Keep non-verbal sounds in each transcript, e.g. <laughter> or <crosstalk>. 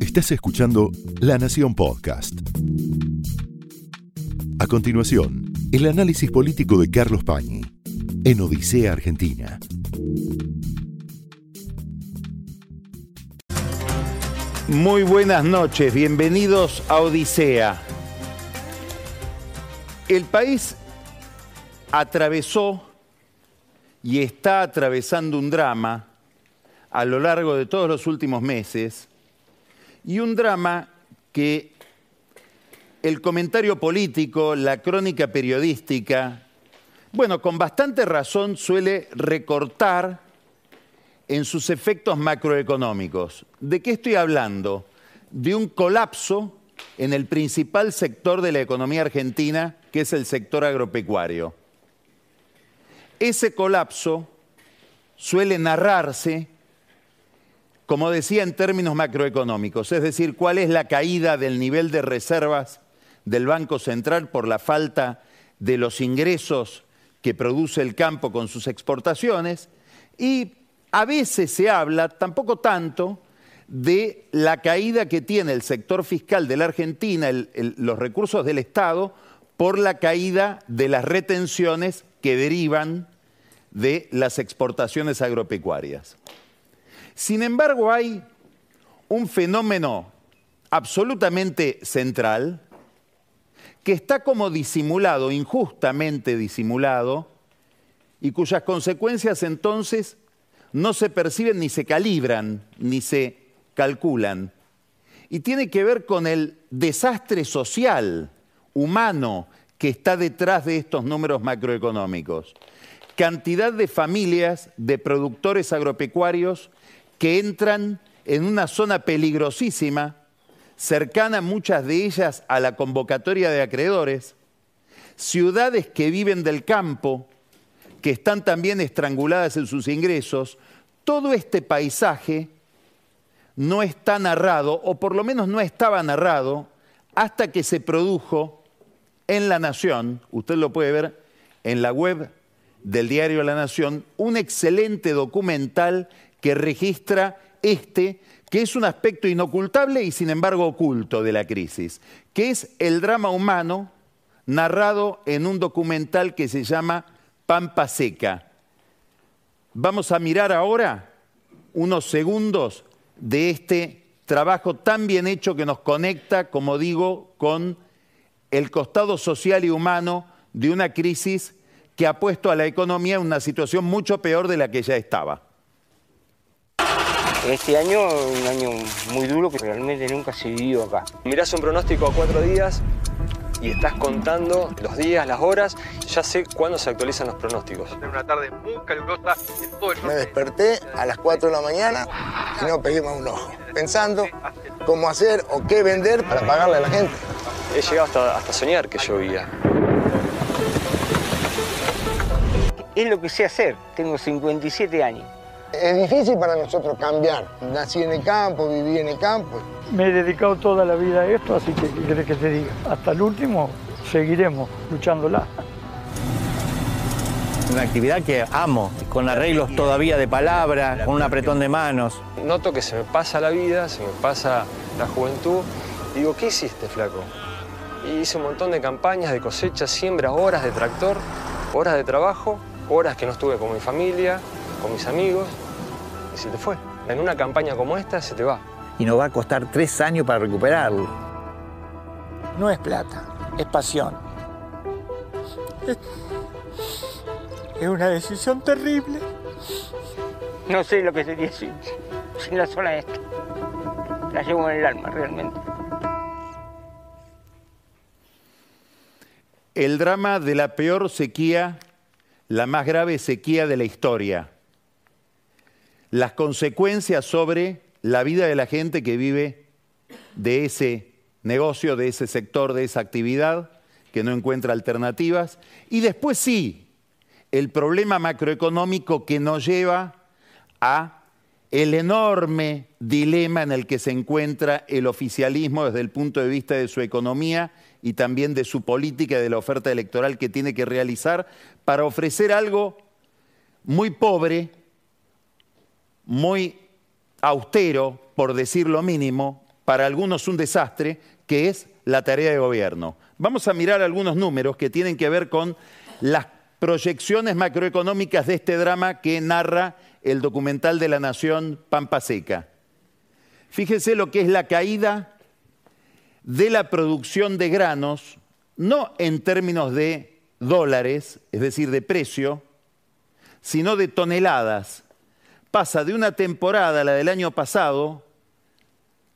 Estás escuchando La Nación Podcast. A continuación, el análisis político de Carlos Pañi en Odisea Argentina. Muy buenas noches, bienvenidos a Odisea. El país atravesó y está atravesando un drama a lo largo de todos los últimos meses y un drama que el comentario político, la crónica periodística, bueno, con bastante razón suele recortar en sus efectos macroeconómicos. ¿De qué estoy hablando? De un colapso en el principal sector de la economía argentina, que es el sector agropecuario. Ese colapso suele narrarse, como decía, en términos macroeconómicos, es decir, cuál es la caída del nivel de reservas del Banco Central por la falta de los ingresos que produce el campo con sus exportaciones y a veces se habla, tampoco tanto, de la caída que tiene el sector fiscal de la Argentina, los recursos del Estado, por la caída de las retenciones que derivan de las exportaciones agropecuarias. Sin embargo, hay un fenómeno absolutamente central que está como disimulado, injustamente disimulado, y cuyas consecuencias entonces no se perciben ni se calibran, ni se calculan. Y tiene que ver con el desastre social, humano, que está detrás de estos números macroeconómicos. Cantidad de familias de productores agropecuarios que entran en una zona peligrosísima, cercana muchas de ellas a la convocatoria de acreedores, ciudades que viven del campo, que están también estranguladas en sus ingresos, todo este paisaje no está narrado, o por lo menos no estaba narrado, hasta que se produjo en La Nación, usted lo puede ver en la web del diario La Nación, un excelente documental que registra este, que es un aspecto inocultable y sin embargo oculto de la crisis, que es el drama humano narrado en un documental que se llama Pampa Seca. Vamos a mirar ahora unos segundos de este trabajo tan bien hecho que nos conecta, como digo, con el costado social y humano de una crisis que ha puesto a la economía en una situación mucho peor de la que ya estaba. Este año, un año muy duro que realmente nunca se vivió acá. Mirás un pronóstico a cuatro días y estás contando los días, las horas, ya sé cuándo se actualizan los pronósticos. una tarde muy calurosa en todo el Me desperté a las 4 de la mañana y no pegué más un ojo, pensando cómo hacer o qué vender para pagarle a la gente. He llegado hasta, hasta soñar que llovía. Es lo que sé hacer, tengo 57 años. Es difícil para nosotros cambiar. Nací en el campo, viví en el campo. Me he dedicado toda la vida a esto, así que ¿qué querés que te diga? Hasta el último seguiremos luchándola. Una actividad que amo, con arreglos todavía de palabra, con un apretón de manos. Noto que se me pasa la vida, se me pasa la juventud. Y digo, ¿qué hiciste, flaco? Y hice un montón de campañas, de cosechas, siembra, horas de tractor, horas de trabajo, horas que no estuve con mi familia, con mis amigos, y se te fue. En una campaña como esta se te va. Y nos va a costar tres años para recuperarlo. No es plata, es pasión. Es, una decisión terrible. No sé lo que sería sin, sin la zona esta. La llevo en el alma realmente. El drama de la peor sequía, la más grave sequía de la historia. Las consecuencias sobre la vida de la gente que vive de ese negocio, de ese sector, de esa actividad, que no encuentra alternativas. Y después sí, el problema macroeconómico que nos lleva a el enorme dilema en el que se encuentra el oficialismo desde el punto de vista de su economía y también de su política y de la oferta electoral que tiene que realizar para ofrecer algo muy pobre, muy austero, por decir lo mínimo, para algunos un desastre, que es la tarea de gobierno. Vamos a mirar algunos números que tienen que ver con las proyecciones macroeconómicas de este drama que narra el documental de la Nación Pampa Seca. Fíjense lo que es la caída de la producción de granos, no en términos de dólares, es decir, de precio, sino de toneladas. Pasa de una temporada, la del año pasado,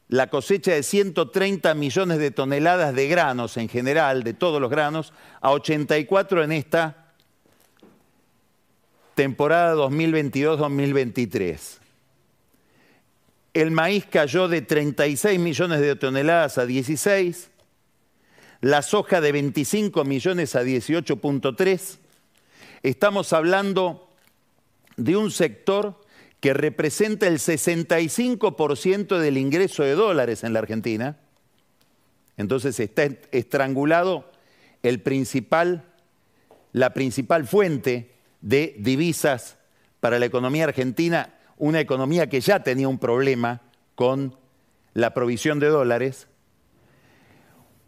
la cosecha de 130 millones de toneladas de granos en general, de todos los granos, a 84 en esta temporada 2022-2023. El maíz cayó de 36 millones de toneladas a 16, la soja de 25 millones a 18.3. Estamos hablando de un sector que representa el 65% del ingreso de dólares en la Argentina. Entonces está estrangulado el principal, la principal fuente de divisas para la economía argentina, una economía que ya tenía un problema con la provisión de dólares,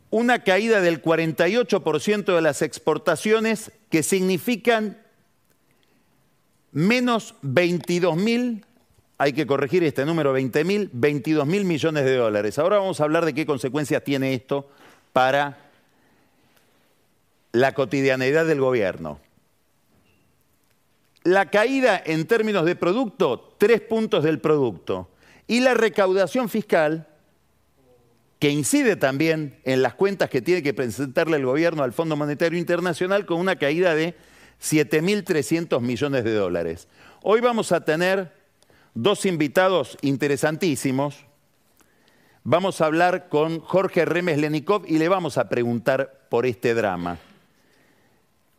una caída del 48% de las exportaciones que significan menos 22 mil, hay que corregir este número, 20 mil, 22 mil millones de dólares. Ahora vamos a hablar de qué consecuencias tiene esto para la cotidianeidad del gobierno. La caída en términos de producto, tres puntos del producto. Y la recaudación fiscal, que incide también en las cuentas que tiene que presentarle el gobierno al Fondo Monetario Internacional con una caída de 7.300 millones de dólares. Hoy vamos a tener dos invitados interesantísimos. Vamos a hablar con Jorge Remes Lenikov y le vamos a preguntar por este drama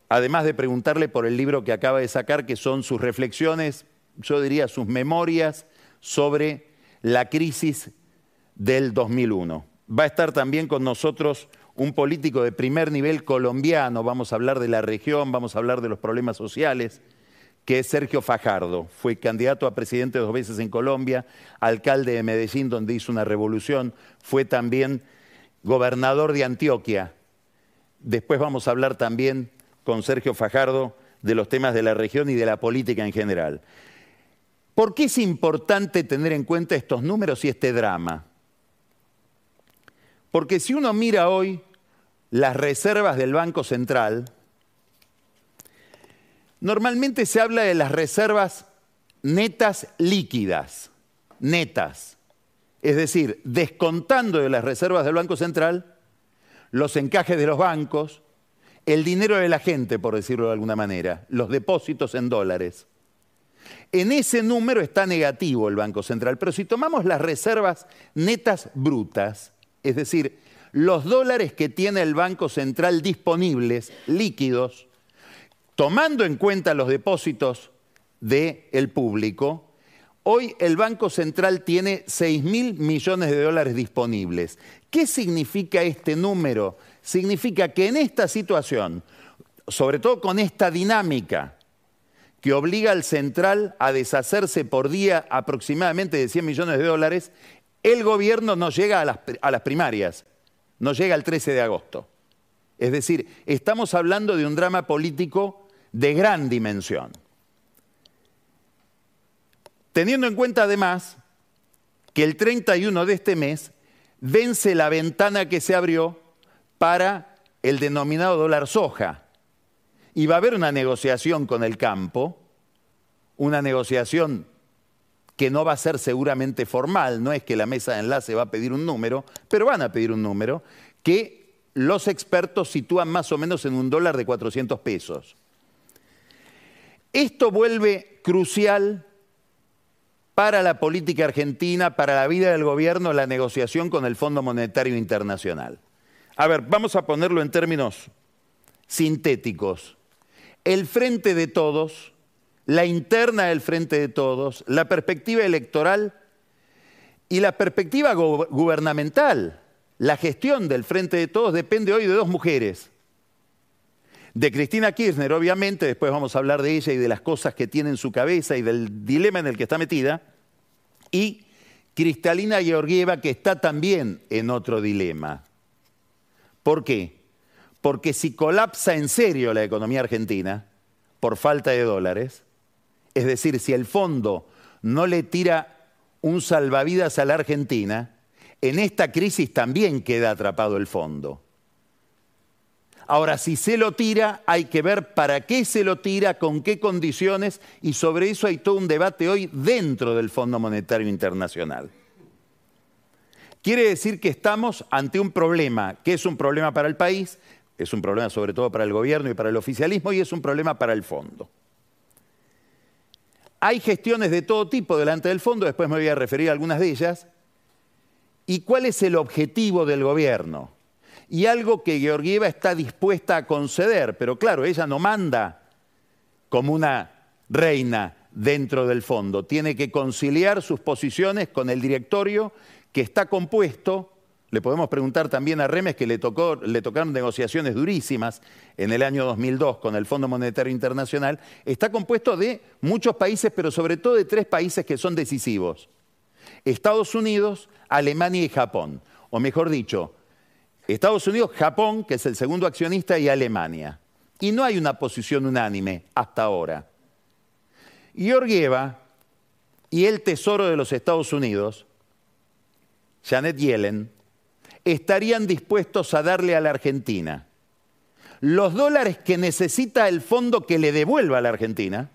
además de preguntarle por el libro que acaba de sacar, que son sus reflexiones, yo diría sus memorias sobre la crisis del 2001. Va a estar también con nosotros un político de primer nivel colombiano, vamos a hablar de la región, vamos a hablar de los problemas sociales, que es Sergio Fajardo. Fue candidato a presidente dos veces en Colombia, alcalde de Medellín, donde hizo una revolución, fue también gobernador de Antioquia. Después vamos a hablar también con Sergio Fajardo de los temas de la región y de la política en general. ¿Por qué es importante tener en cuenta estos números y este drama? Porque si uno mira hoy las reservas del Banco Central, normalmente se habla de las reservas netas líquidas, netas. Es decir, descontando de las reservas del Banco Central los encajes de los bancos, el dinero de la gente, por decirlo de alguna manera, los depósitos en dólares. En ese número está negativo el Banco Central, pero si tomamos las reservas netas brutas, es decir, los dólares que tiene el Banco Central disponibles, líquidos, tomando en cuenta los depósitos del público, hoy el Banco Central tiene 6 mil millones de dólares disponibles. ¿Qué significa este número? significa que en esta situación, sobre todo con esta dinámica que obliga al central a deshacerse por día aproximadamente de 100 millones de dólares, el gobierno no llega a las primarias, no llega el 13 de agosto. Es decir, estamos hablando de un drama político de gran dimensión. Teniendo en cuenta además que el 31 de este mes vence la ventana que se abrió para el denominado dólar soja. Y va a haber una negociación con el campo, una negociación que no va a ser seguramente formal, no es que la mesa de enlace va a pedir un número, pero van a pedir un número que los expertos sitúan más o menos en un dólar de 400 pesos. Esto vuelve crucial para la política argentina, para la vida del gobierno, la negociación con el Fondo Monetario Internacional. A ver, vamos a ponerlo en términos sintéticos. El frente de todos, la interna del frente de todos, la perspectiva electoral y la perspectiva gubernamental, la gestión del frente de todos depende hoy de dos mujeres. De Cristina Kirchner, obviamente, después vamos a hablar de ella y de las cosas que tiene en su cabeza y del dilema en el que está metida, y Cristalina Georgieva, que está también en otro dilema. ¿Por qué? Porque si colapsa en serio la economía argentina por falta de dólares, es decir, si el fondo no le tira un salvavidas a la Argentina, en esta crisis también queda atrapado el fondo. Ahora, si se lo tira, hay que ver para qué se lo tira, con qué condiciones, y sobre eso hay todo un debate hoy dentro del Fondo Monetario Internacional. Quiere decir que estamos ante un problema, que es un problema para el país, es un problema sobre todo para el gobierno y para el oficialismo, y es un problema para el fondo. Hay gestiones de todo tipo delante del fondo, después me voy a referir a algunas de ellas. ¿Y cuál es el objetivo del gobierno? y algo que Georgieva está dispuesta a conceder, pero claro, ella no manda como una reina dentro del fondo, tiene que conciliar sus posiciones con el directorio que está compuesto, le podemos preguntar también a Remes que le, tocó, le tocaron negociaciones durísimas en el año 2002 con el Fondo Monetario Internacional, está compuesto de muchos países, pero sobre todo de tres países que son decisivos. Estados Unidos, Alemania y Japón. O mejor dicho, Estados Unidos, Japón, que es el segundo accionista, y Alemania. Y no hay una posición unánime hasta ahora. Georgieva y el Tesoro de los Estados Unidos, Janet Yellen, estarían dispuestos a darle a la Argentina. Los dólares que necesita el fondo que le devuelva a la Argentina,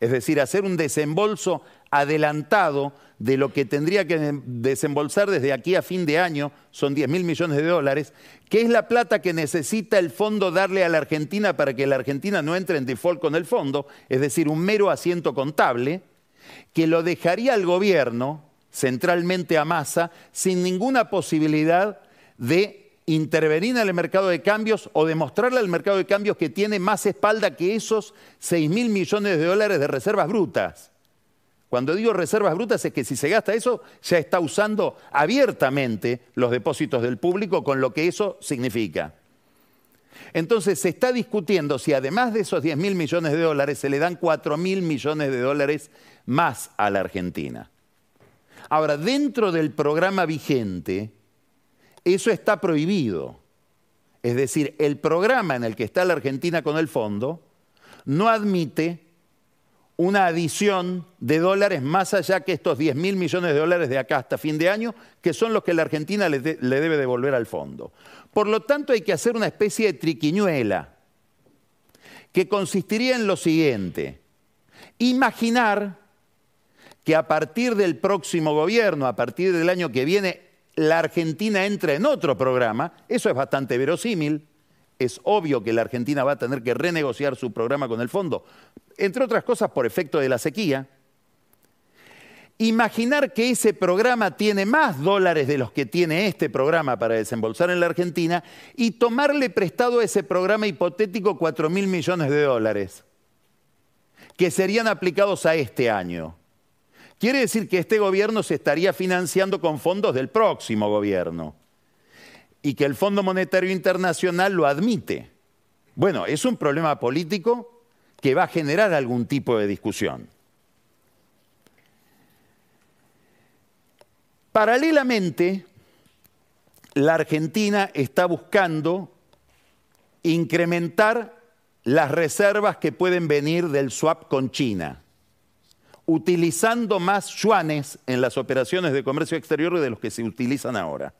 es decir, hacer un desembolso adelantado de lo que tendría que desembolsar desde aquí a fin de año, son 10 mil millones de dólares, que es la plata que necesita el fondo darle a la Argentina para que la Argentina no entre en default con el fondo, es decir, un mero asiento contable, que lo dejaría al gobierno, centralmente a masa, sin ninguna posibilidad de intervenir en el mercado de cambios o demostrarle al mercado de cambios que tiene más espalda que esos 6 mil millones de dólares de reservas brutas. Cuando digo reservas brutas es que si se gasta eso, ya está usando abiertamente los depósitos del público con lo que eso significa. Entonces se está discutiendo si además de esos 10 mil millones de dólares se le dan 4 mil millones de dólares más a la Argentina. Ahora, dentro del programa vigente, eso está prohibido. Es decir, el programa en el que está la Argentina con el fondo no admite una adición de dólares más allá que estos 10 mil millones de dólares de acá hasta fin de año, que son los que la Argentina le, le, debe devolver al fondo. Por lo tanto, hay que hacer una especie de triquiñuela, que consistiría en lo siguiente. Imaginar que a partir del próximo gobierno, a partir del año que viene, la Argentina entra en otro programa, eso es bastante verosímil, es obvio que la Argentina va a tener que renegociar su programa con el fondo, entre otras cosas por efecto de la sequía. Imaginar que ese programa tiene más dólares de los que tiene este programa para desembolsar en la Argentina y tomarle prestado a ese programa hipotético 4 mil millones de dólares, que serían aplicados a este año. Quiere decir que este gobierno se estaría financiando con fondos del próximo gobierno y que el Fondo Monetario Internacional lo admite. Bueno, es un problema político que va a generar algún tipo de discusión. Paralelamente, la Argentina está buscando incrementar las reservas que pueden venir del swap con China, utilizando más yuanes en las operaciones de comercio exterior de los que se utilizan ahora.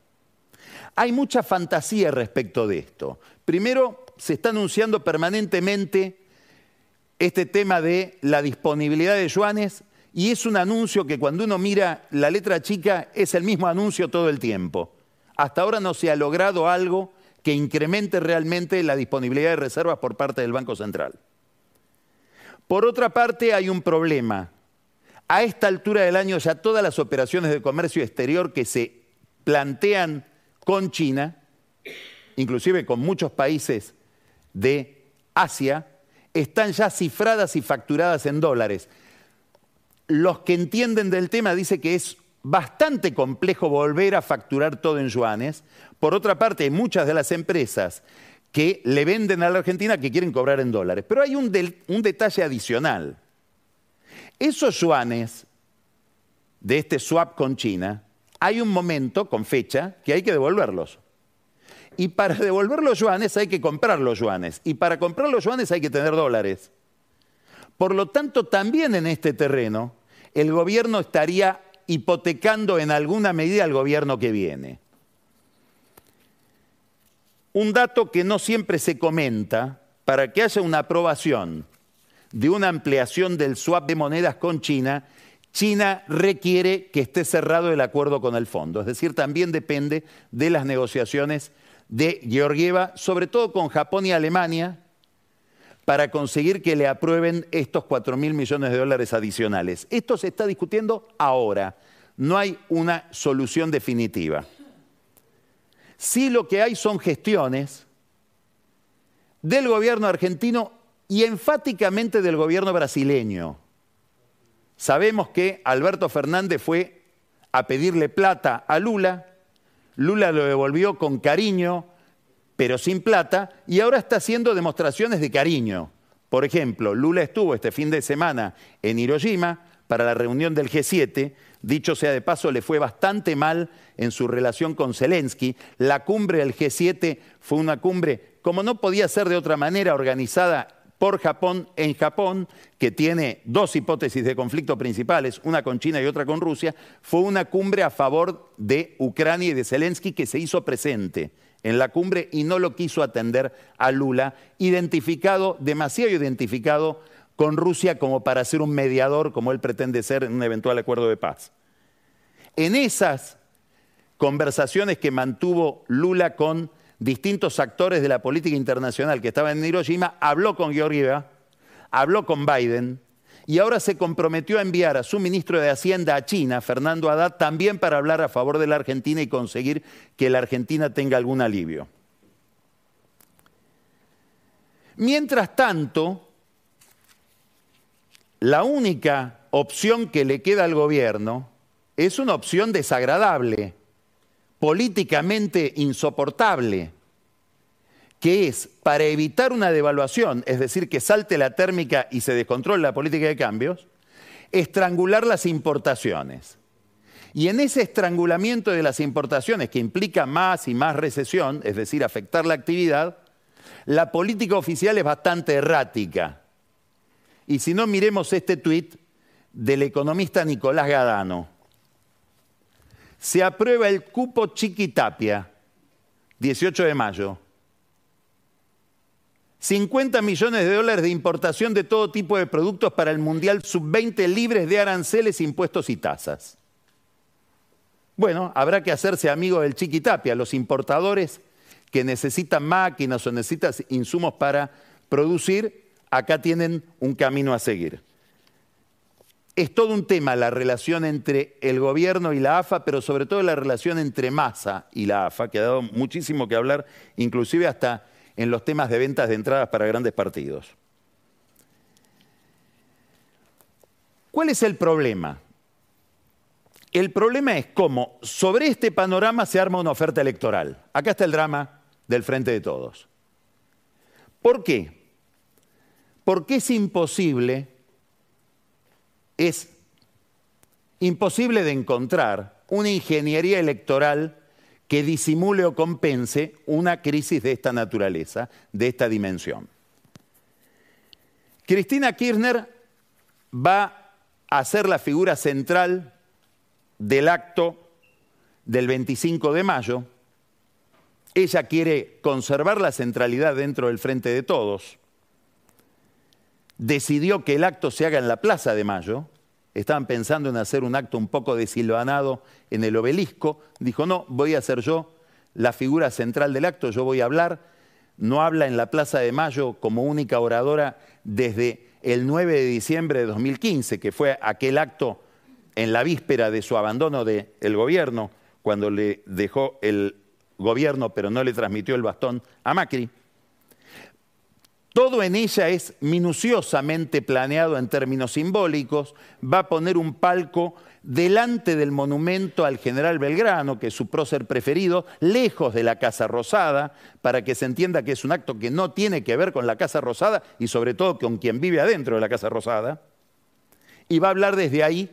Hay mucha fantasía respecto de esto. Primero, se está anunciando permanentemente este tema de la disponibilidad de yuanes y es un anuncio que cuando uno mira la letra chica es el mismo anuncio todo el tiempo. Hasta ahora no se ha logrado algo que incremente realmente la disponibilidad de reservas por parte del Banco Central. Por otra parte, hay un problema. A esta altura del año ya todas las operaciones de comercio exterior que se plantean con China, inclusive con muchos países de Asia, están ya cifradas y facturadas en dólares. Los que entienden del tema dicen que es bastante complejo volver a facturar todo en yuanes. Por otra parte, hay muchas de las empresas que le venden a la Argentina que quieren cobrar en dólares. Pero hay un, detalle adicional. Esos yuanes de este swap con China, hay un momento con fecha que hay que devolverlos. Y para <laughs> devolver los yuanes hay que comprar los yuanes. Y para comprar los yuanes hay que tener dólares. Por lo tanto, también en este terreno, el gobierno estaría hipotecando en alguna medida al gobierno que viene. Un dato que no siempre se comenta, para que haya una aprobación de una ampliación del swap de monedas con China, China requiere que esté cerrado el acuerdo con el fondo. Es decir, también depende de las negociaciones de Georgieva, sobre todo con Japón y Alemania, para conseguir que le aprueben estos 4 mil millones de dólares adicionales. Esto se está discutiendo ahora. No hay una solución definitiva. Sí lo que hay son gestiones del gobierno argentino y enfáticamente del gobierno brasileño. Sabemos que Alberto Fernández fue a pedirle plata a Lula Lula lo devolvió con cariño, pero sin plata, y ahora está haciendo demostraciones de cariño. Por ejemplo, Lula estuvo este fin de semana en Hiroshima para la reunión del G7. Dicho sea de paso, le fue bastante mal en su relación con Zelensky. La cumbre del G7 fue una cumbre, como no podía ser de otra manera, organizada por Japón en Japón, que tiene dos hipótesis de conflicto principales, una con China y otra con Rusia, fue una cumbre a favor de Ucrania y de Zelensky que se hizo presente en la cumbre y no lo quiso atender a Lula, identificado, demasiado identificado con Rusia como para ser un mediador, como él pretende ser en un eventual acuerdo de paz. En esas conversaciones que mantuvo Lula con distintos actores de la política internacional que estaban en Hiroshima, habló con Georgieva, habló con Biden y ahora se comprometió a enviar a su ministro de Hacienda a China, Fernando Haddad, también para hablar a favor de la Argentina y conseguir que la Argentina tenga algún alivio. Mientras tanto, la única opción que le queda al gobierno es una opción desagradable, políticamente insoportable, que es para evitar una devaluación, es decir, que salte la térmica y se descontrole la política de cambios, estrangular las importaciones. Y en ese estrangulamiento de las importaciones, que implica más y más recesión, es decir, afectar la actividad, la política oficial es bastante errática. Y si no, miremos este tuit del economista Nicolás Gadano se aprueba el cupo Chiquitapia, 18 de mayo. 50 millones de dólares de importación de todo tipo de productos para el Mundial Sub-20 libres de aranceles, impuestos y tasas. Bueno, habrá que hacerse amigo del Chiquitapia, los importadores que necesitan máquinas o necesitan insumos para producir, acá tienen un camino a seguir. Es todo un tema la relación entre el gobierno y la AFA, pero sobre todo la relación entre Massa y la AFA, que ha dado muchísimo que hablar, inclusive hasta en los temas de ventas de entradas para grandes partidos. ¿Cuál es el problema? El problema es cómo sobre este panorama se arma una oferta electoral. Acá está el drama del frente de todos. ¿Por qué? Porque es imposible es imposible de encontrar una ingeniería electoral que disimule o compense una crisis de esta naturaleza, de esta dimensión. Cristina Kirchner va a ser la figura central del acto del 25 de mayo. Ella quiere conservar la centralidad dentro del Frente de Todos decidió que el acto se haga en la Plaza de Mayo, estaban pensando en hacer un acto un poco desilvanado en el obelisco, dijo, no, voy a ser yo la figura central del acto, yo voy a hablar, no habla en la Plaza de Mayo como única oradora desde el 9 de diciembre de 2015, que fue aquel acto en la víspera de su abandono del gobierno, cuando le dejó el gobierno pero no le transmitió el bastón a Macri. Todo en ella es minuciosamente planeado en términos simbólicos. Va a poner un palco delante del monumento al general Belgrano, que es su prócer preferido, lejos de la Casa Rosada, para que se entienda que es un acto que no tiene que ver con la Casa Rosada y sobre todo con quien vive adentro de la Casa Rosada. Y va a hablar desde ahí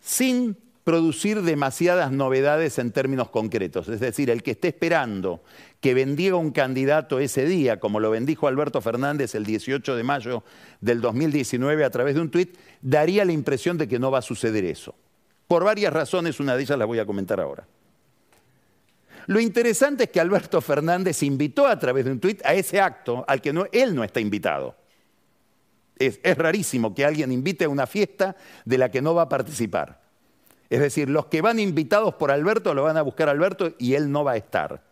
sin producir demasiadas novedades en términos concretos. Es decir, el que esté esperando que bendiga un candidato ese día, como lo bendijo Alberto Fernández el 18 de mayo del 2019 a través de un tuit, daría la impresión de que no va a suceder eso. Por varias razones, una de ellas la voy a comentar ahora. Lo interesante es que Alberto Fernández invitó a través de un tuit a ese acto al que él no está invitado. Es, es rarísimo que alguien invite a una fiesta de la que no va a participar. Es decir, los que van invitados por Alberto lo van a buscar Alberto y él no va a estar.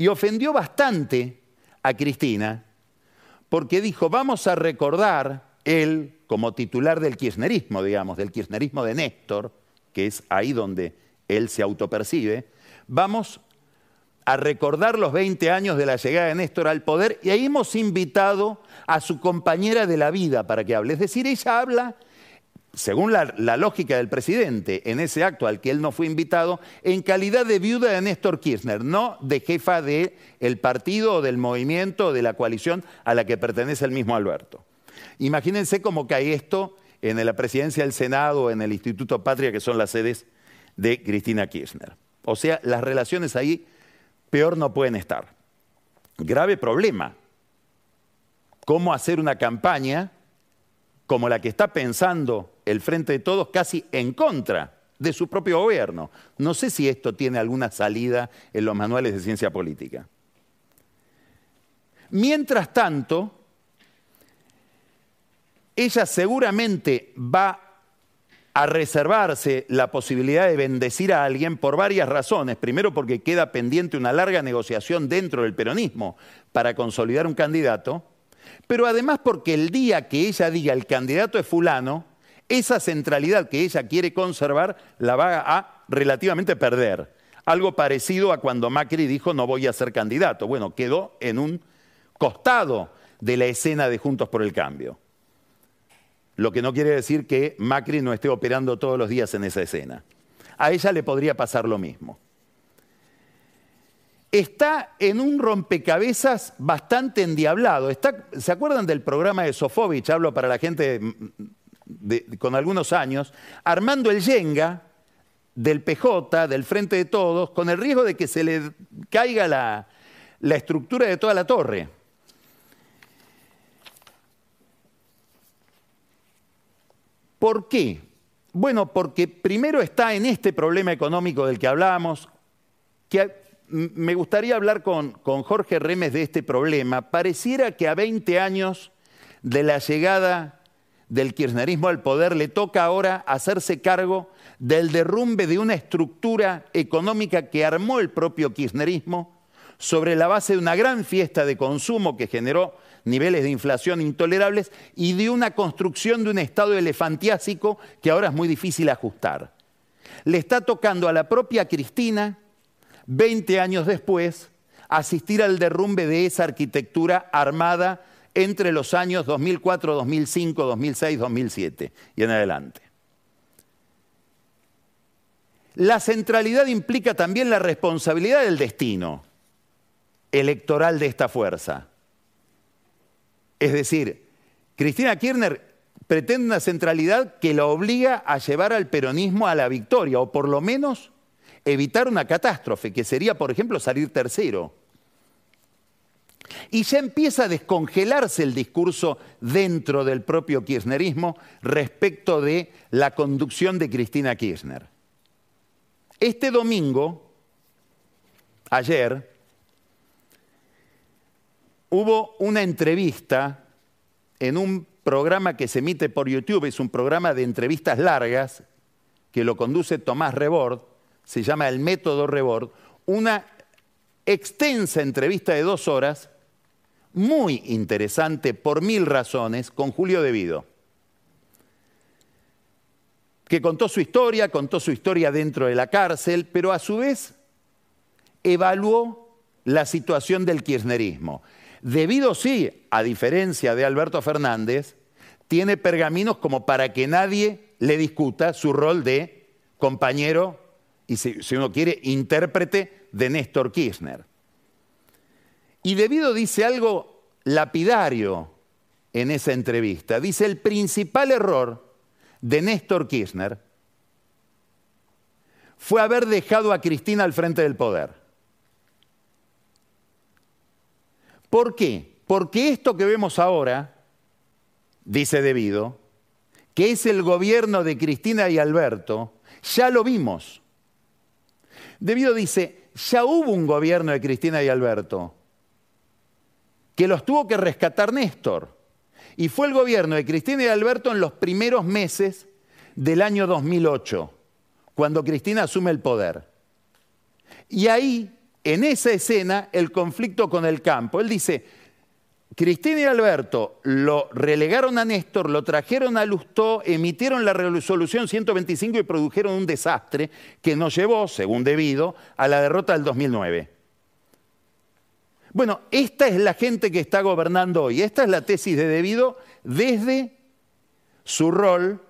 Y ofendió bastante a Cristina porque dijo, vamos a recordar, él como titular del kirchnerismo, digamos, del kirchnerismo de Néstor, que es ahí donde él se autopercibe, vamos a recordar los 20 años de la llegada de Néstor al poder y ahí hemos invitado a su compañera de la vida para que hable. Es decir, ella habla según la, lógica del presidente, en ese acto al que él no fue invitado, en calidad de viuda de Néstor Kirchner, no de jefa del partido o del movimiento o de la coalición a la que pertenece el mismo Alberto. Imagínense cómo cae esto en la presidencia del Senado o en el Instituto Patria, que son las sedes de Cristina Kirchner. O sea, las relaciones ahí peor no pueden estar. Grave problema. ¿Cómo hacer una campaña como la que está pensando el Frente de Todos casi en contra de su propio gobierno. No sé si esto tiene alguna salida en los manuales de ciencia política. Mientras tanto, ella seguramente va a reservarse la posibilidad de bendecir a alguien por varias razones. Primero porque queda pendiente una larga negociación dentro del peronismo para consolidar un candidato pero además porque el día que ella diga el candidato es fulano, esa centralidad que ella quiere conservar la va a relativamente perder. Algo parecido a cuando Macri dijo no voy a ser candidato. Bueno, quedó en un costado de la escena de Juntos por el Cambio. Lo que no quiere decir que Macri no esté operando todos los días en esa escena. A ella le podría pasar lo mismo está en un rompecabezas bastante endiablado. ¿Se acuerdan del programa de Sofovich? Hablo para la gente con algunos años, armando el Yenga del PJ, del Frente de Todos, con el riesgo de que se le caiga la, estructura de toda la torre. ¿Por qué? Bueno, porque primero está en este problema económico del que hablamos, que me gustaría hablar con, Jorge Remes de este problema. Pareciera que a 20 años de la llegada del kirchnerismo al poder le toca ahora hacerse cargo del derrumbe de una estructura económica que armó el propio kirchnerismo sobre la base de una gran fiesta de consumo que generó niveles de inflación intolerables y de una construcción de un estado elefantiásico que ahora es muy difícil ajustar. Le está tocando a la propia Cristina 20 años después, asistir al derrumbe de esa arquitectura armada entre los años 2004, 2005, 2006, 2007 y en adelante. La centralidad implica también la responsabilidad del destino electoral de esta fuerza. Es decir, Cristina Kirchner pretende una centralidad que la obliga a llevar al peronismo a la victoria, o por lo menos evitar una catástrofe, que sería, por ejemplo, salir tercero. Y ya empieza a descongelarse el discurso dentro del propio kirchnerismo respecto de la conducción de Cristina Kirchner. Este domingo, ayer, hubo una entrevista en un programa que se emite por YouTube, es un programa de entrevistas largas que lo conduce Tomás Rebord, se llama El Método Rebord, una extensa entrevista de dos horas, muy interesante por mil razones, con Julio Devido, que contó su historia, contó su historia dentro de la cárcel, pero a su vez evaluó la situación del kirchnerismo. Debido, sí, a diferencia de Alberto Fernández, tiene pergaminos como para que nadie le discuta su rol de compañero y si, uno quiere, intérprete de Néstor Kirchner. Y debido dice algo lapidario en esa entrevista. Dice, el principal error de Néstor Kirchner fue haber dejado a Cristina al frente del poder. ¿Por qué? Porque esto que vemos ahora, dice Debido, que es el gobierno de Cristina y Alberto, ya lo vimos. Debido dice, ya hubo un gobierno de Cristina y Alberto, que los tuvo que rescatar Néstor. Y fue el gobierno de Cristina y Alberto en los primeros meses del año 2008, cuando Cristina asume el poder. Y ahí, en esa escena, el conflicto con el campo. Él dice, Cristina y Alberto lo relegaron a Néstor, lo trajeron a Lustó, emitieron la resolución 125 y produjeron un desastre que nos llevó, según debido, a la derrota del 2009. Bueno, esta es la gente que está gobernando hoy. Esta es la tesis de debido desde su rol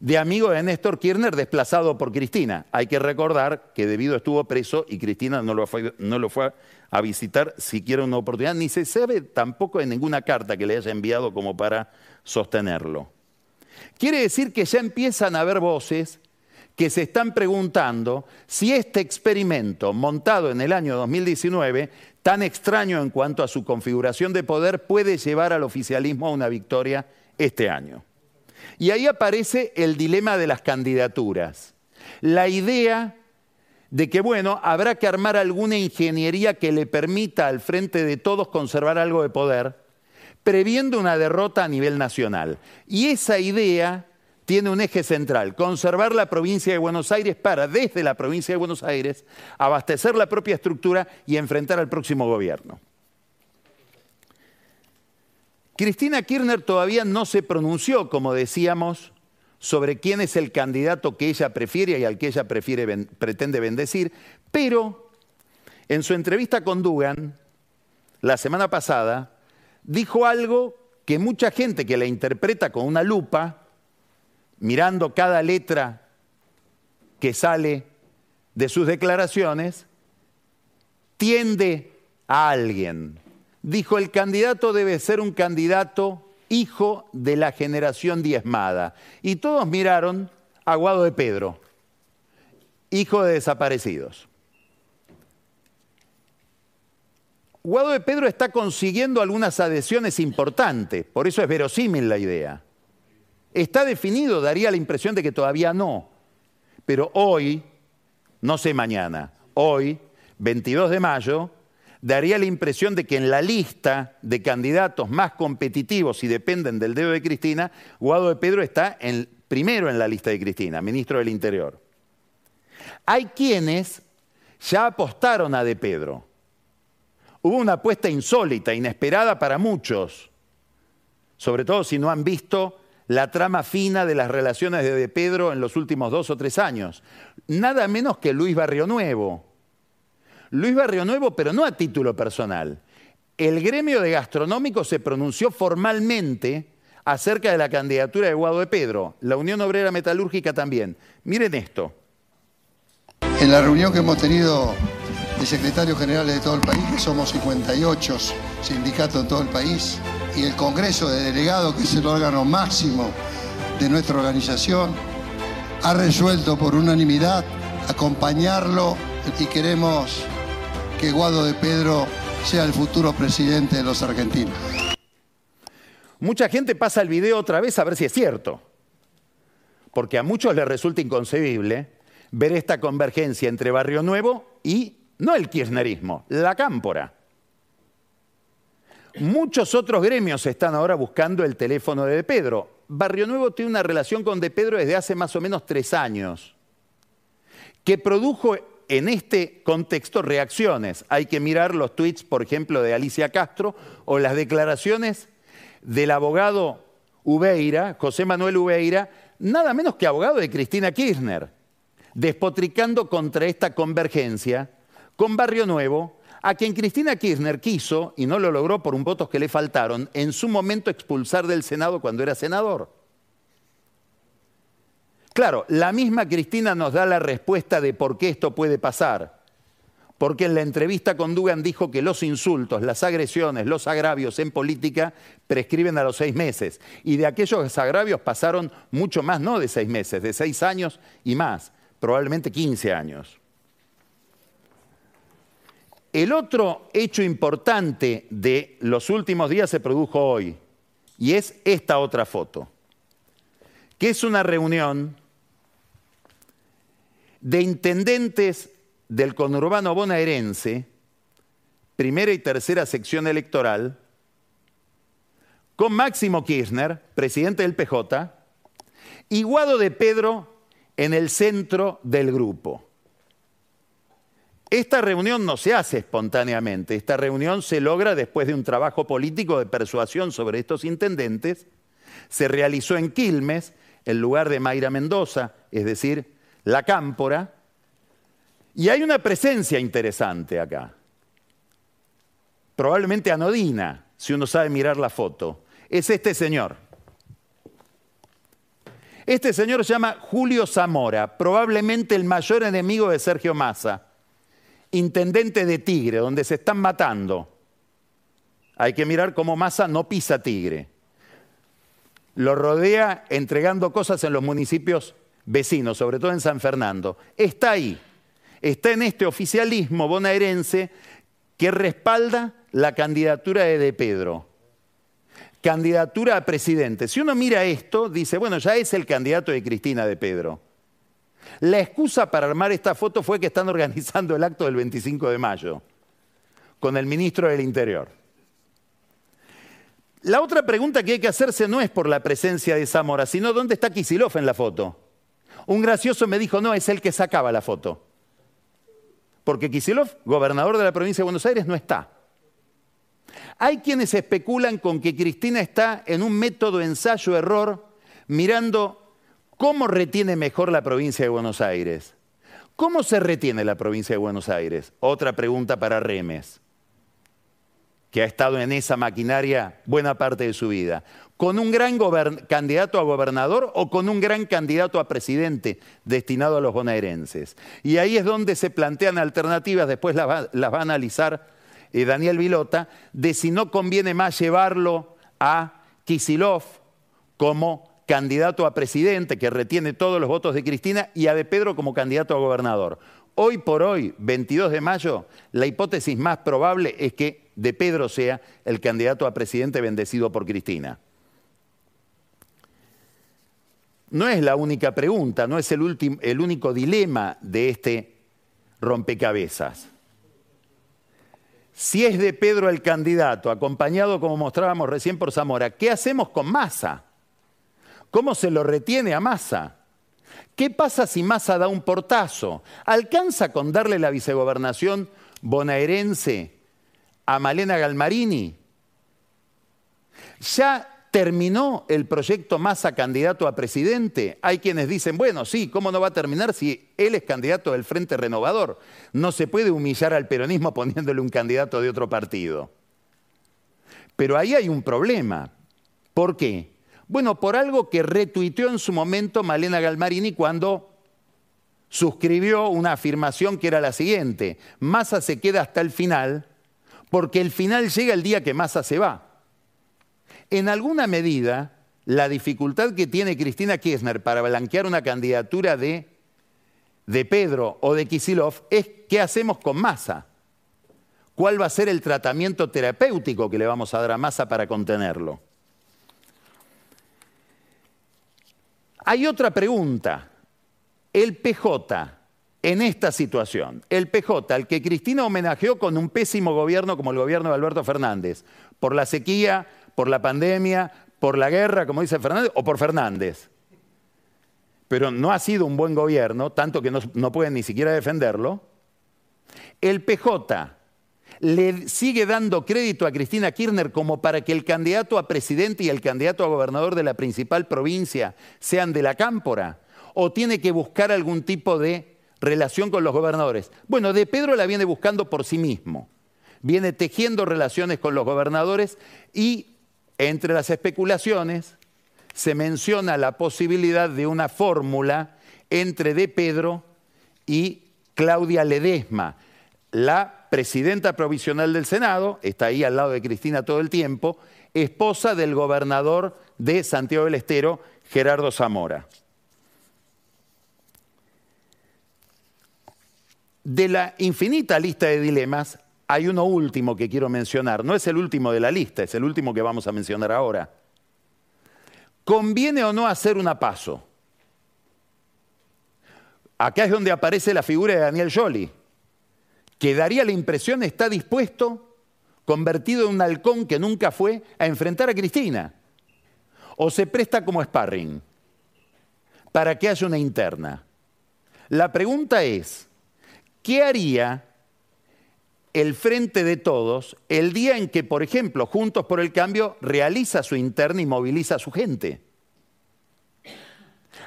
de amigo de Néstor Kirchner desplazado por Cristina. Hay que recordar que debido estuvo preso y Cristina no lo fue, no lo fue a visitar siquiera una oportunidad, ni se sabe tampoco en ninguna carta que le haya enviado como para sostenerlo. Quiere decir que ya empiezan a haber voces que se están preguntando si este experimento montado en el año 2019, tan extraño en cuanto a su configuración de poder, puede llevar al oficialismo a una victoria este año. Y ahí aparece el dilema de las candidaturas. La idea de que, bueno, habrá que armar alguna ingeniería que le permita al frente de todos conservar algo de poder, previendo una derrota a nivel nacional. Y esa idea tiene un eje central, conservar la provincia de Buenos Aires para, desde la provincia de Buenos Aires, abastecer la propia estructura y enfrentar al próximo gobierno. Cristina Kirchner todavía no se pronunció, como decíamos, sobre quién es el candidato que ella prefiere y al que ella pretende bendecir, pero en su entrevista con Dugan, la semana pasada, dijo algo que mucha gente que la interpreta con una lupa, mirando cada letra que sale de sus declaraciones, tiende a alguien dijo, el candidato debe ser un candidato hijo de la generación diezmada. Y todos miraron a Guado de Pedro, hijo de desaparecidos. Guado de Pedro está consiguiendo algunas adhesiones importantes, por eso es verosímil la idea. Está definido, daría la impresión de que todavía no, pero hoy, no sé mañana, hoy, 22 de mayo, daría la impresión de que en la lista de candidatos más competitivos y dependen del dedo de Cristina, Guado de Pedro está primero en la lista de Cristina, ministro del Interior. Hay quienes ya apostaron a De Pedro. Hubo una apuesta insólita, inesperada para muchos, sobre todo si no han visto la trama fina de las relaciones de De Pedro en los últimos dos o tres años. Nada menos que Luis Barrio Nuevo, Luis Barrio Nuevo, pero no a título personal. El gremio de gastronómicos se pronunció formalmente acerca de la candidatura de Guado de Pedro, la Unión Obrera Metalúrgica también. Miren esto. En la reunión que hemos tenido de secretarios generales de todo el país, que somos 58 sindicatos en todo el país, y el Congreso de Delegados, que es el órgano máximo de nuestra organización, ha resuelto por unanimidad acompañarlo y queremos que Guado de Pedro sea el futuro presidente de los argentinos. Mucha gente pasa el video otra vez a ver si es cierto, porque a muchos les resulta inconcebible ver esta convergencia entre Barrio Nuevo y no el kirchnerismo, la cámpora. Muchos otros gremios están ahora buscando el teléfono de De Pedro. Barrio Nuevo tiene una relación con De Pedro desde hace más o menos tres años, que produjo en este contexto reacciones. Hay que mirar los tweets, por ejemplo, de Alicia Castro o las declaraciones del abogado Ubeira, José Manuel Ubeira, nada menos que abogado de Cristina Kirchner, despotricando contra esta convergencia con Barrio Nuevo, a quien Cristina Kirchner quiso, y no lo logró por un votos que le faltaron, en su momento expulsar del Senado cuando era senador. Claro, la misma Cristina nos da la respuesta de por qué esto puede pasar. Porque en la entrevista con Dugan dijo que los insultos, las agresiones, los agravios en política prescriben a los seis meses. Y de aquellos agravios pasaron mucho más, no de seis meses, de seis años y más. probablemente 15 años. El otro hecho importante de los últimos días se produjo hoy, y es esta otra foto, que es una reunión de intendentes del conurbano bonaerense, primera y tercera sección electoral, con Máximo Kirchner, presidente del PJ, y Guado de Pedro en el centro del grupo. Esta reunión no se hace espontáneamente, esta reunión se logra después de un trabajo político de persuasión sobre estos intendentes, se realizó en Quilmes, el lugar de Mayra Mendoza, es decir, la cámpora, y hay una presencia interesante acá, probablemente anodina, si uno sabe mirar la foto, es este señor. Este señor se llama Julio Zamora, probablemente el mayor enemigo de Sergio Massa intendente de Tigre, donde se están matando. Hay que mirar cómo Massa no pisa Tigre. Lo rodea entregando cosas en los municipios vecinos, sobre todo en San Fernando. Está ahí, está en este oficialismo bonaerense que respalda la candidatura de De Pedro. Candidatura a presidente. Si uno mira esto, dice, bueno, ya es el candidato de Cristina de Pedro. La excusa para armar esta foto fue que están organizando el acto del 25 de mayo con el ministro del Interior. La otra pregunta que hay que hacerse no es por la presencia de Zamora, sino dónde está Kisilov en la foto. Un gracioso me dijo, no, es el que sacaba la foto. Porque Kisilov, gobernador de la provincia de Buenos Aires, no está. Hay quienes especulan con que Cristina está en un método ensayo-error mirando ¿Cómo retiene mejor la provincia de Buenos Aires? ¿Cómo se retiene la provincia de Buenos Aires? Otra pregunta para Remes, que ha estado en esa maquinaria buena parte de su vida. ¿Con un gran candidato a gobernador o con un gran candidato a presidente destinado a los bonaerenses? Y ahí es donde se plantean alternativas, después las va, a analizar eh, Daniel Vilota, de si no conviene más llevarlo a Kisilov como candidato a presidente que retiene todos los votos de Cristina y a De Pedro como candidato a gobernador. Hoy por hoy, 22 de mayo, la hipótesis más probable es que De Pedro sea el candidato a presidente bendecido por Cristina. No es la única pregunta, no es el, el único dilema de este rompecabezas. Si es de Pedro el candidato, acompañado como mostrábamos recién por Zamora, ¿qué hacemos con Massa? ¿Cómo se lo retiene a Massa? ¿Qué pasa si Massa da un portazo? ¿Alcanza con darle la vicegobernación bonaerense a Malena Galmarini? ¿Ya terminó el proyecto Massa candidato a presidente? Hay quienes dicen, bueno, sí, ¿cómo no va a terminar si él es candidato del Frente Renovador? No se puede humillar al peronismo <laughs> poniéndole un candidato de otro partido. Pero ahí hay un problema. ¿Por qué? Bueno, por algo que retuiteó en su momento Malena Galmarini cuando suscribió una afirmación que era la siguiente, Massa se queda hasta el final porque el final llega el día que Massa se va. En alguna medida, la dificultad que tiene Cristina Kirchner para blanquear una candidatura de, de Pedro o de Kisilov es qué hacemos con Massa. ¿Cuál va a ser el tratamiento terapéutico que le vamos a dar a Massa para contenerlo? Hay otra pregunta. El PJ en esta situación, el PJ, al que Cristina homenajeó con un pésimo gobierno como el gobierno de Alberto Fernández, por la sequía, por la pandemia, por la guerra, como dice Fernández, o por Fernández. Pero no ha sido un buen gobierno, tanto que no, no pueden ni siquiera defenderlo. El PJ le sigue dando crédito a Cristina Kirchner como para que el candidato a presidente y el candidato a gobernador de la principal provincia sean de la cámpora? ¿O tiene que buscar algún tipo de relación con los gobernadores? Bueno, de Pedro la viene buscando por sí mismo. Viene tejiendo relaciones con los gobernadores y entre las especulaciones se menciona la posibilidad de una fórmula entre De Pedro y Claudia Ledesma, la presidenta provisional del Senado, está ahí al lado de Cristina todo el tiempo, esposa del gobernador de Santiago del Estero, Gerardo Zamora. de la infinita lista de dilemas, hay uno último que quiero mencionar. No es el último de la lista, es el último que vamos a mencionar ahora. ¿Conviene o no hacer una paso? Acá es donde aparece la figura de Daniel Jolie, que daría la impresión está dispuesto, convertido en un halcón que nunca fue, a enfrentar a Cristina. O se presta como sparring para que haya una interna. La pregunta es, ¿qué haría el Frente de Todos el día en que, por ejemplo, Juntos por el Cambio realiza su interna y moviliza a su gente?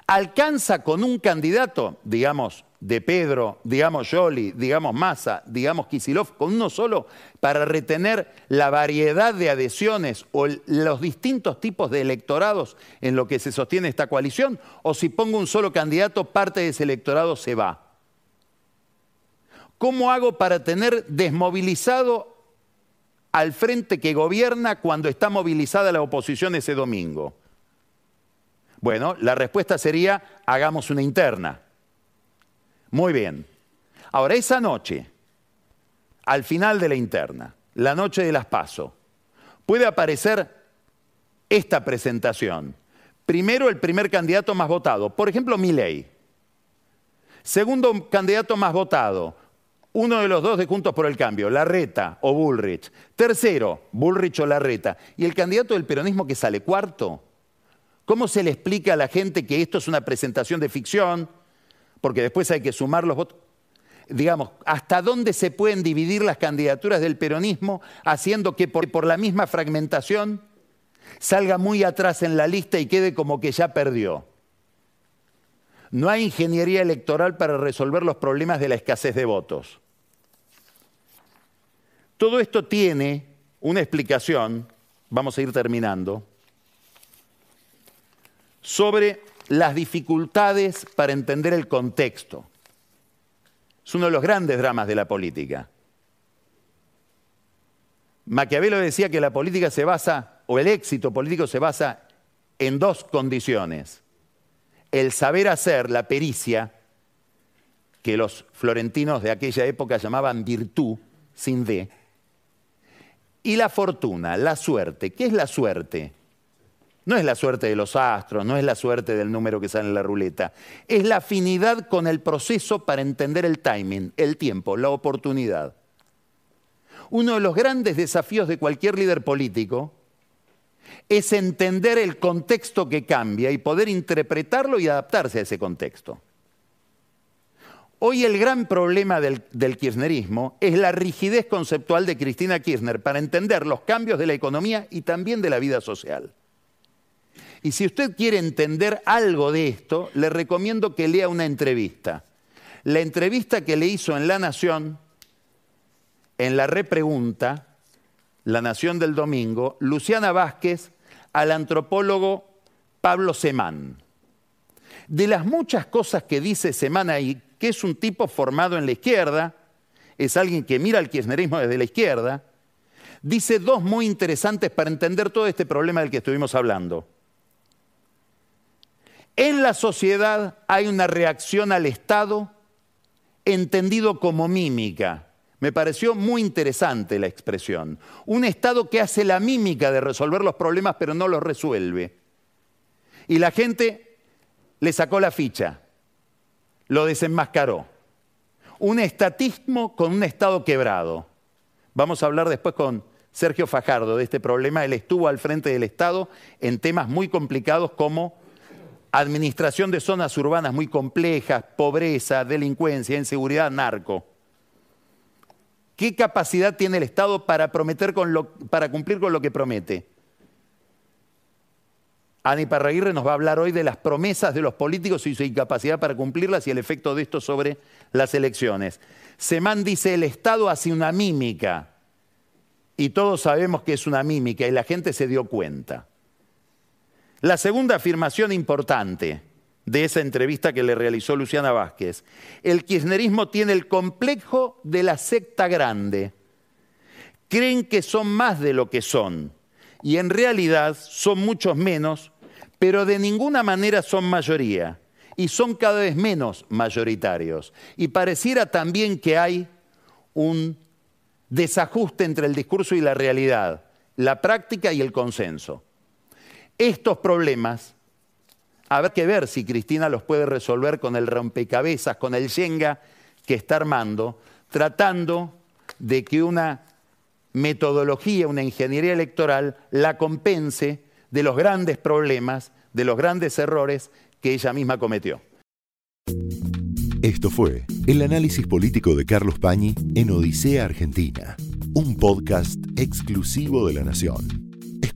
alcanza con un candidato, digamos, de Pedro, digamos Yoli, digamos Massa, digamos Kisilov, con uno solo, para retener la variedad de adhesiones o los distintos tipos de electorados en lo que se sostiene esta coalición, o si pongo un solo candidato, parte de ese electorado se va. ¿Cómo hago para tener desmovilizado al frente que gobierna cuando está movilizada la oposición ese domingo? Bueno, la respuesta sería, hagamos una interna. Muy bien. Ahora, esa noche, al final de la interna, la noche de las PASO, puede aparecer esta presentación. Primero, el primer candidato más votado, por ejemplo, Milei. Segundo candidato más votado, uno de los dos de Juntos por el Cambio, Larreta o Bullrich. Tercero, Bullrich o Larreta. Y el candidato del peronismo que sale cuarto, ¿Cómo se le explica a la gente que esto es una presentación de ficción? Porque después hay que sumar los votos. Digamos, ¿hasta dónde se pueden dividir las candidaturas del peronismo haciendo que por, la misma fragmentación salga muy atrás en la lista y quede como que ya perdió? No hay ingeniería electoral para resolver los problemas de la escasez de votos. Todo esto tiene una explicación, vamos a ir terminando, sobre las dificultades para entender el contexto. Es uno de los grandes dramas de la política. Maquiavelo decía que la política se basa, o el éxito político se basa en dos condiciones. El saber hacer, la pericia, que los florentinos de aquella época llamaban virtud, sin D, y la fortuna, la suerte. ¿Qué es la suerte? No es la suerte de los astros, no es la suerte del número que sale en la ruleta. Es la afinidad con el proceso para entender el timing, el tiempo, la oportunidad. Uno de los grandes desafíos de cualquier líder político es entender el contexto que cambia y poder interpretarlo y adaptarse a ese contexto. Hoy el gran problema del, kirchnerismo es la rigidez conceptual de Cristina Kirchner para entender los cambios de la economía y también de la vida social. Y si usted quiere entender algo de esto, le recomiendo que lea una entrevista. La entrevista que le hizo en La Nación, en la repregunta, La Nación del domingo, Luciana Vázquez al antropólogo Pablo Semán. De las muchas cosas que dice Semán ahí, que es un tipo formado en la izquierda, es alguien que mira el kirchnerismo desde la izquierda, dice dos muy interesantes para entender todo este problema del que estuvimos hablando. En la sociedad hay una reacción al Estado entendido como mímica. Me pareció muy interesante la expresión. Un Estado que hace la mímica de resolver los problemas pero no los resuelve. Y la gente le sacó la ficha, lo desenmascaró. Un estatismo con un Estado quebrado. Vamos a hablar después con Sergio Fajardo de este problema. Él estuvo al frente del Estado en temas muy complicados como administración de zonas urbanas muy complejas, pobreza, delincuencia, inseguridad, narco. ¿Qué capacidad tiene el Estado para, prometer con lo, para cumplir con lo que promete? Ani Parraguirre nos va a hablar hoy de las promesas de los políticos y su incapacidad para cumplirlas y el efecto de esto sobre las elecciones. Semán dice, el Estado hace una mímica y todos sabemos que es una mímica y la gente se dio cuenta. La segunda afirmación importante de esa entrevista que le realizó Luciana Vázquez, el kirchnerismo tiene el complejo de la secta grande. Creen que son más de lo que son y en realidad son muchos menos, pero de ninguna manera son mayoría. y son cada vez menos mayoritarios. Y pareciera también que hay un desajuste entre el discurso y la realidad, la práctica y el consenso. Estos problemas, habrá que ver si Cristina los puede resolver con el rompecabezas, con el Yenga que está armando, tratando de que una metodología, una ingeniería electoral la compense de los grandes problemas, de los grandes errores que ella misma cometió. Esto fue el análisis político de Carlos Pañi en Odisea Argentina, un podcast exclusivo de La Nación.